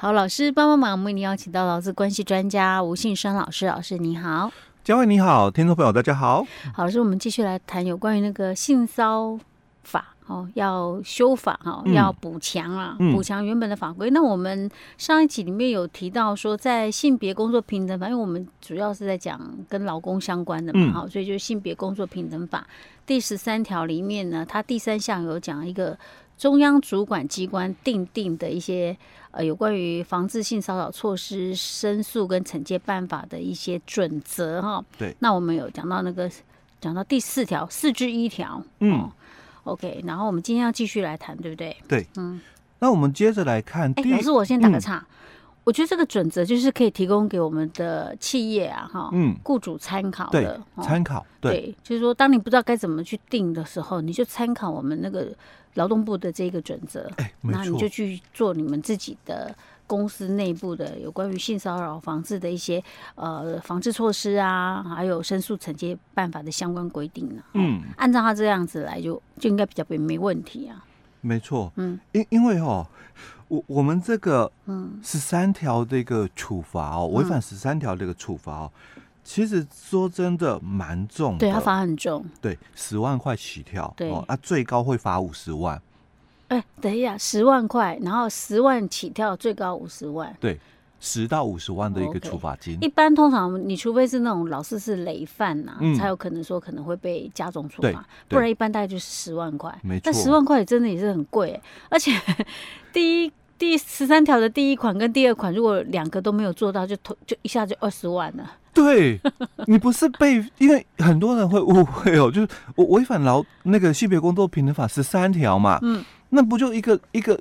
好，老师帮帮忙，我们为您邀请到劳资关系专家吴信生老师，老师你好，嘉惠你好，听众朋友大家好。好，老师，我们继续来谈有关于那个性骚法哦，要修法哈，要补强啊，补强、嗯、原本的法规。那我们上一集里面有提到说，在性别工作平等法，因为我们主要是在讲跟劳工相关的嘛，好、嗯，所以就是性别工作平等法第十三条里面呢，它第三项有讲一个。中央主管机关定定的一些呃有关于防治性骚扰措施、申诉跟惩戒办法的一些准则哈。对。那我们有讲到那个讲到第四条四之一条。嗯。OK，然后我们今天要继续来谈，对不对？对。嗯。那我们接着来看。哎，老师，我先打个岔。嗯我觉得这个准则就是可以提供给我们的企业啊，哈，嗯，雇主参考的，参考，对，对，就是说，当你不知道该怎么去定的时候，你就参考我们那个劳动部的这个准则，哎，那你就去做你们自己的公司内部的有关于性骚扰防治的一些呃防治措施啊，还有申诉惩戒办法的相关规定啊，嗯，按照他这样子来就，就就应该比较没没问题啊，没错，嗯，因因为哦。我我们这个嗯十三条的一个处罚哦，违反十三条这个处罚哦，其实说真的蛮重的，对，他罚很重，对，十万块起跳，对，啊，最高会罚五十万。哎，等一下，十万块，然后十万起跳，最高五十万，对，十到五十万的一个处罚金。一般通常你除非是那种老是是累犯呐，才有可能说可能会被加重处罚，不然一般大概就是十万块。没错，但十万块也真的也是很贵，而且 第一。第十三条的第一款跟第二款，如果两个都没有做到，就投就一下就二十万了。对，你不是被，因为很多人会误会哦，就是我违反劳那个性别工作平等法十三条嘛，嗯，那不就一个一个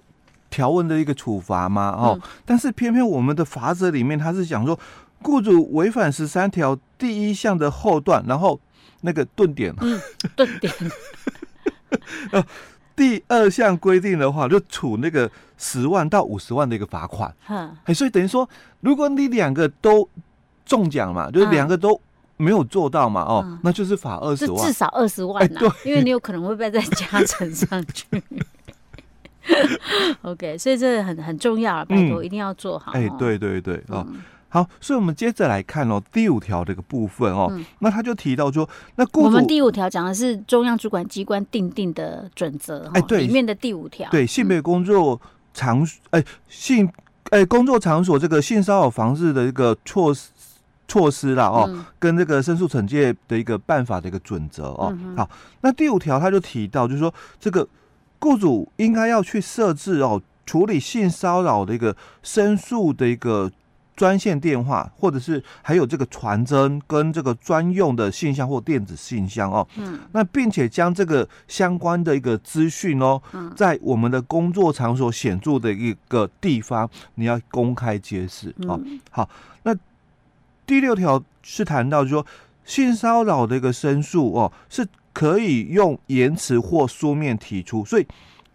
条文的一个处罚吗？哦，嗯、但是偏偏我们的法则里面，他是讲说，雇主违反十三条第一项的后段，然后那个顿点，嗯，顿点。第二项规定的话，就处那个十万到五十万的一个罚款。嗯，哎，所以等于说，如果你两个都中奖嘛，就是两个都没有做到嘛，哦，那就是罚二十万，至少二十万呐。对，因为你有可能会被再加成上去。OK，所以这很很重要啊，拜托一定要做好。哎，对对对，哦。好，所以我们接着来看哦，第五条这个部分哦，嗯、那他就提到说，那雇主我们第五条讲的是中央主管机关订定的准则，哎，对，里面的第五条，对，性别工作场所，哎、嗯，性，哎，工作场所这个性骚扰防治的一个措施措施啦，哦，嗯、跟这个申诉惩戒的一个办法的一个准则哦，嗯、好，那第五条他就提到，就是说这个雇主应该要去设置哦，处理性骚扰的一个申诉的一个。专线电话，或者是还有这个传真跟这个专用的信箱或电子信箱哦，嗯，那并且将这个相关的一个资讯哦，在我们的工作场所显著的一个地方，你要公开揭示哦。好，那第六条是谈到说性骚扰的一个申诉哦，是可以用言辞或书面提出，所以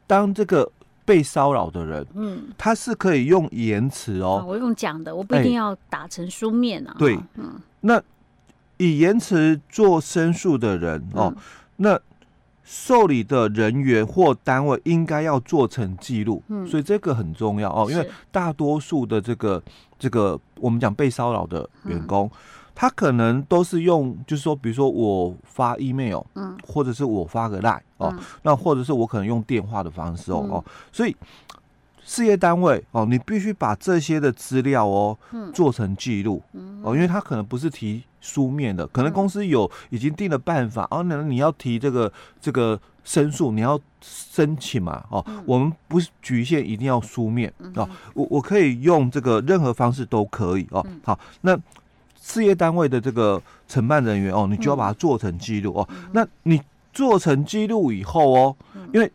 当这个。被骚扰的人，嗯，他是可以用言辞哦，哦，我用讲的，我不一定要打成书面啊。欸、对，嗯，那以言辞做申诉的人哦，嗯、那受理的人员或单位应该要做成记录，嗯，所以这个很重要哦，因为大多数的这个这个我们讲被骚扰的员工。嗯他可能都是用，就是说，比如说我发 email，嗯，或者是我发个 line 哦，嗯、那或者是我可能用电话的方式哦、嗯、哦，所以事业单位哦，你必须把这些的资料哦，嗯，做成记录，嗯，哦，因为他可能不是提书面的，可能公司有已经定了办法，哦，那你要提这个这个申诉，你要申请嘛，哦，嗯、我们不是局限一定要书面、嗯、哦，我我可以用这个任何方式都可以哦，嗯、好，那。事业单位的这个承办人员哦，你就要把它做成记录哦。嗯、那你做成记录以后哦，嗯、因为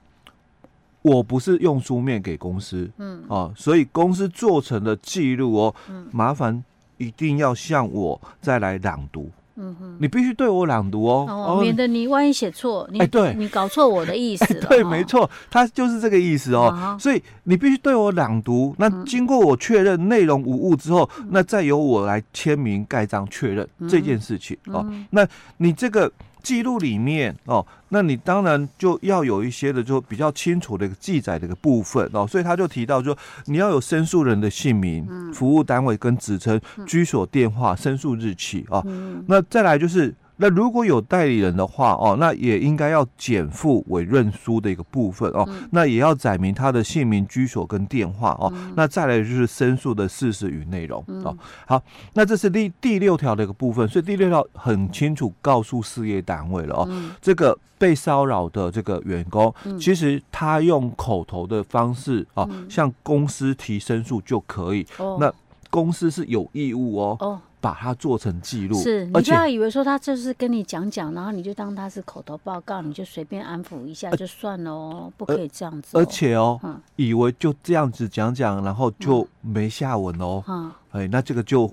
我不是用书面给公司，嗯，哦，所以公司做成的记录哦，嗯、麻烦一定要向我再来朗读。嗯哼，你必须对我朗读哦，哦，免得你万一写错，你哎，对，你搞错我的意思了。对，没错，他就是这个意思哦。所以你必须对我朗读，那经过我确认内容无误之后，那再由我来签名盖章确认这件事情哦。那你这个记录里面哦，那你当然就要有一些的就比较清楚的一个记载的一个部分哦，所以他就提到说，你要有申诉人的姓名、服务单位跟职称、居所、电话、申诉日期哦，那再来就是。那如果有代理人的话哦，那也应该要减负委任书的一个部分哦，嗯、那也要载明他的姓名、居所跟电话哦。嗯、那再来就是申诉的事实与内容、嗯、哦。好，那这是第第六条的一个部分，所以第六条很清楚告诉事业单位了哦，嗯、这个被骚扰的这个员工，嗯、其实他用口头的方式哦，嗯、向公司提申诉就可以。哦、那公司是有义务哦。哦把它做成记录，是你不要以为说他就是跟你讲讲，然后你就当他是口头报告，你就随便安抚一下就算了哦，不可以这样子。而且哦，以为就这样子讲讲，然后就没下文哦。嗯，哎，那这个就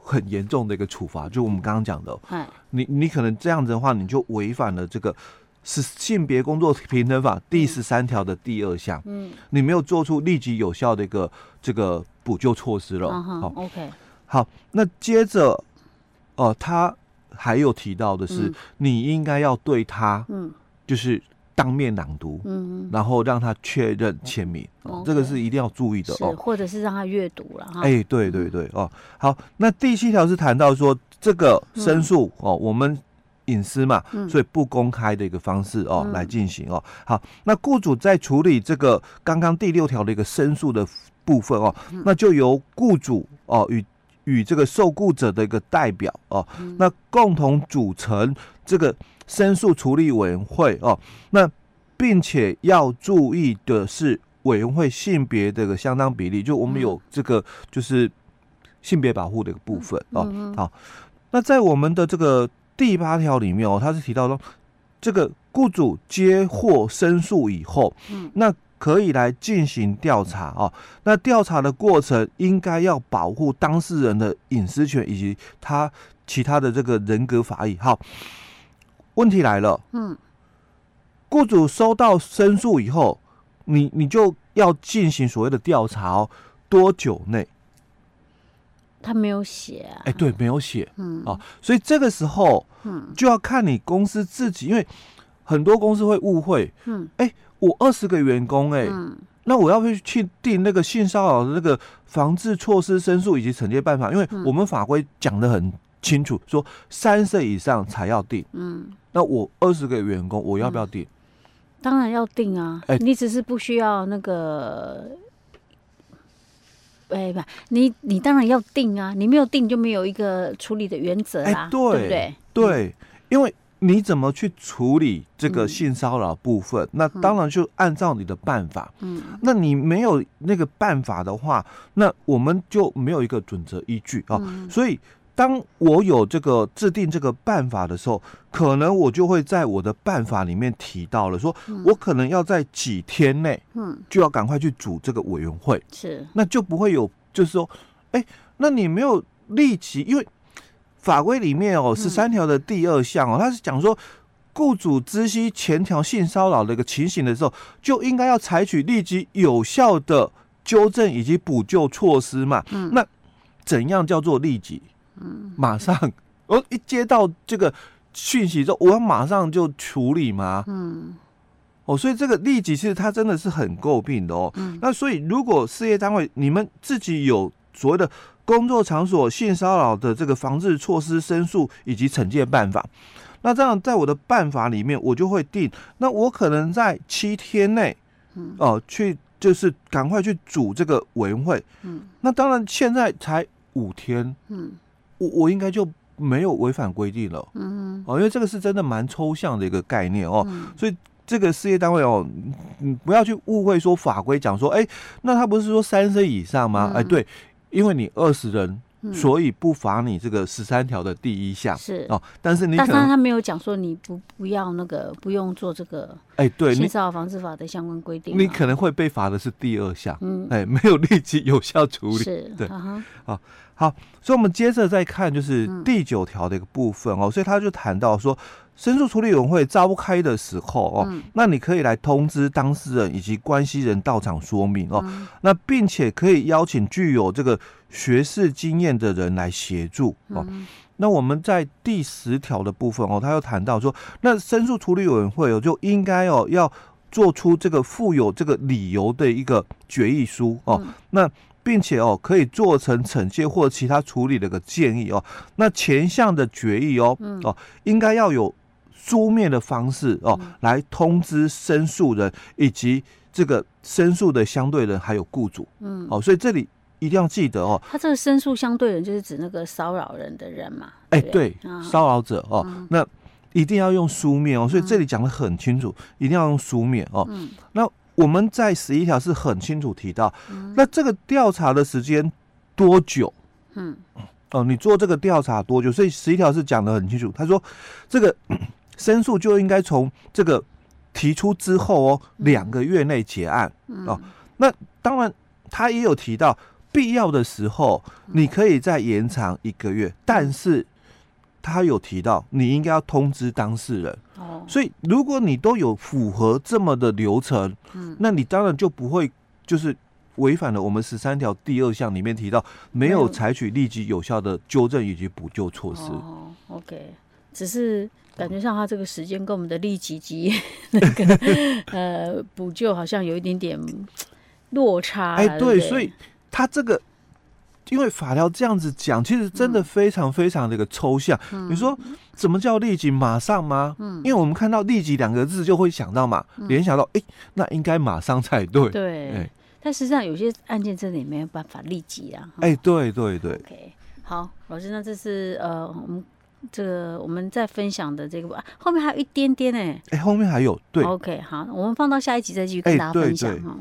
很严重的一个处罚，就我们刚刚讲的，哎，你你可能这样子的话，你就违反了这个是性别工作平等法第十三条的第二项，嗯，你没有做出立即有效的一个这个补救措施了。好，OK。好，那接着，哦、呃，他还有提到的是，嗯、你应该要对他，嗯，就是当面朗读，嗯，然后让他确认签名，哦，这个是一定要注意的哦，或者是让他阅读了哈。哎、欸，对对对，哦，好，那第七条是谈到说这个申诉、嗯、哦，我们隐私嘛，嗯、所以不公开的一个方式哦、嗯、来进行哦。好，那雇主在处理这个刚刚第六条的一个申诉的部分哦，嗯、那就由雇主哦与与这个受雇者的一个代表哦，嗯、那共同组成这个申诉处理委员会哦，那并且要注意的是委员会性别的一个相当比例，就我们有这个就是性别保护的一个部分哦。好，那在我们的这个第八条里面哦，他是提到说，这个雇主接获申诉以后，嗯，那。可以来进行调查哦。那调查的过程应该要保护当事人的隐私权以及他其他的这个人格法益。好，问题来了，嗯，雇主收到申诉以后，你你就要进行所谓的调查哦。多久内？他没有写啊。哎，对，没有写。嗯，啊，所以这个时候，嗯，就要看你公司自己，因为很多公司会误会，嗯，哎。我二十个员工哎、欸，嗯、那我要不要去定那个性骚扰的那个防治措施申诉以及惩戒办法？因为我们法规讲的很清楚，说三岁以上才要定。嗯，那我二十个员工，我要不要定？当然要定啊！哎、欸，你只是不需要那个，哎、欸、不，你你当然要定啊！你没有定就没有一个处理的原则啦，欸、对，对不对？对，因为。你怎么去处理这个性骚扰部分？嗯、那当然就按照你的办法。嗯，那你没有那个办法的话，那我们就没有一个准则依据啊。嗯、所以，当我有这个制定这个办法的时候，可能我就会在我的办法里面提到了，说我可能要在几天内，嗯，就要赶快去组这个委员会。是，那就不会有，就是说，哎、欸，那你没有立即，因为。法规里面哦，十三条的第二项哦，它是讲说，雇主知悉前条性骚扰的一个情形的时候，就应该要采取立即有效的纠正以及补救措施嘛。嗯，那怎样叫做立即？嗯，马上，我一接到这个讯息之后，我要马上就处理吗？嗯，哦，所以这个立即其实它真的是很诟病的哦。嗯，那所以如果事业单位你们自己有所谓的。工作场所性骚扰的这个防治措施申诉以及惩戒办法，那这样在我的办法里面，我就会定。那我可能在七天内，嗯，哦、呃，去就是赶快去组这个委员会，嗯，那当然现在才五天，嗯，我我应该就没有违反规定了，嗯，哦，因为这个是真的蛮抽象的一个概念哦，嗯、所以这个事业单位哦，你不要去误会说法规讲说，哎、欸，那他不是说三岁以上吗？哎、对。因为你二十人，嗯、所以不罚你这个十三条的第一项。是。哦。但是你但是他没有讲说你不不要那个不用做这个哎，对，性骚扰防治法的相关规定，你可能会被罚的是第二项，嗯，哎，没有立即有效处理，是对，啊、好，好，所以我们接着再看就是第九条的一个部分哦。嗯、所以他就谈到说，申诉处理委员会召开的时候哦，嗯、那你可以来通知当事人以及关系人到场说明哦。嗯、那并且可以邀请具有这个学士经验的人来协助哦。嗯、那我们在第十条的部分哦，他又谈到说，那申诉处理委员会哦就应该哦要做出这个附有这个理由的一个决议书哦。嗯、那并且哦可以做成惩戒或其他处理的一个建议哦。那前项的决议哦、嗯、哦应该要有。书面的方式哦，来通知申诉人以及这个申诉的相对人，还有雇主。嗯，哦，所以这里一定要记得哦。他这个申诉相对人就是指那个骚扰人的人嘛？哎，对，骚扰者哦，那一定要用书面哦。所以这里讲的很清楚，一定要用书面哦。嗯，那我们在十一条是很清楚提到，那这个调查的时间多久？嗯，哦，你做这个调查多久？所以十一条是讲的很清楚。他说这个。申诉就应该从这个提出之后哦，两个月内结案哦。那当然，他也有提到必要的时候，你可以再延长一个月，但是他有提到你应该要通知当事人。哦，所以如果你都有符合这么的流程，嗯，那你当然就不会就是违反了我们十三条第二项里面提到没有采取立即有效的纠正以及补救措施。哦，OK，只是。感觉上他这个时间跟我们的立即及那个 呃补救好像有一点点落差。哎，对，对，所以他这个因为法条这样子讲，其实真的非常非常的一个抽象。嗯、你说怎么叫立即？马上吗？嗯，因为我们看到“立即”两个字就会想到嘛，嗯、联想到哎，那应该马上才对。对，哎、但实际上有些案件真的也没有办法立即啊。哎，对对对。OK，好，老师，那这是呃我们。这个我们在分享的这个吧后面还有一点点哎，哎，后面还有对。OK，好，我们放到下一集再继续跟大家分享哈。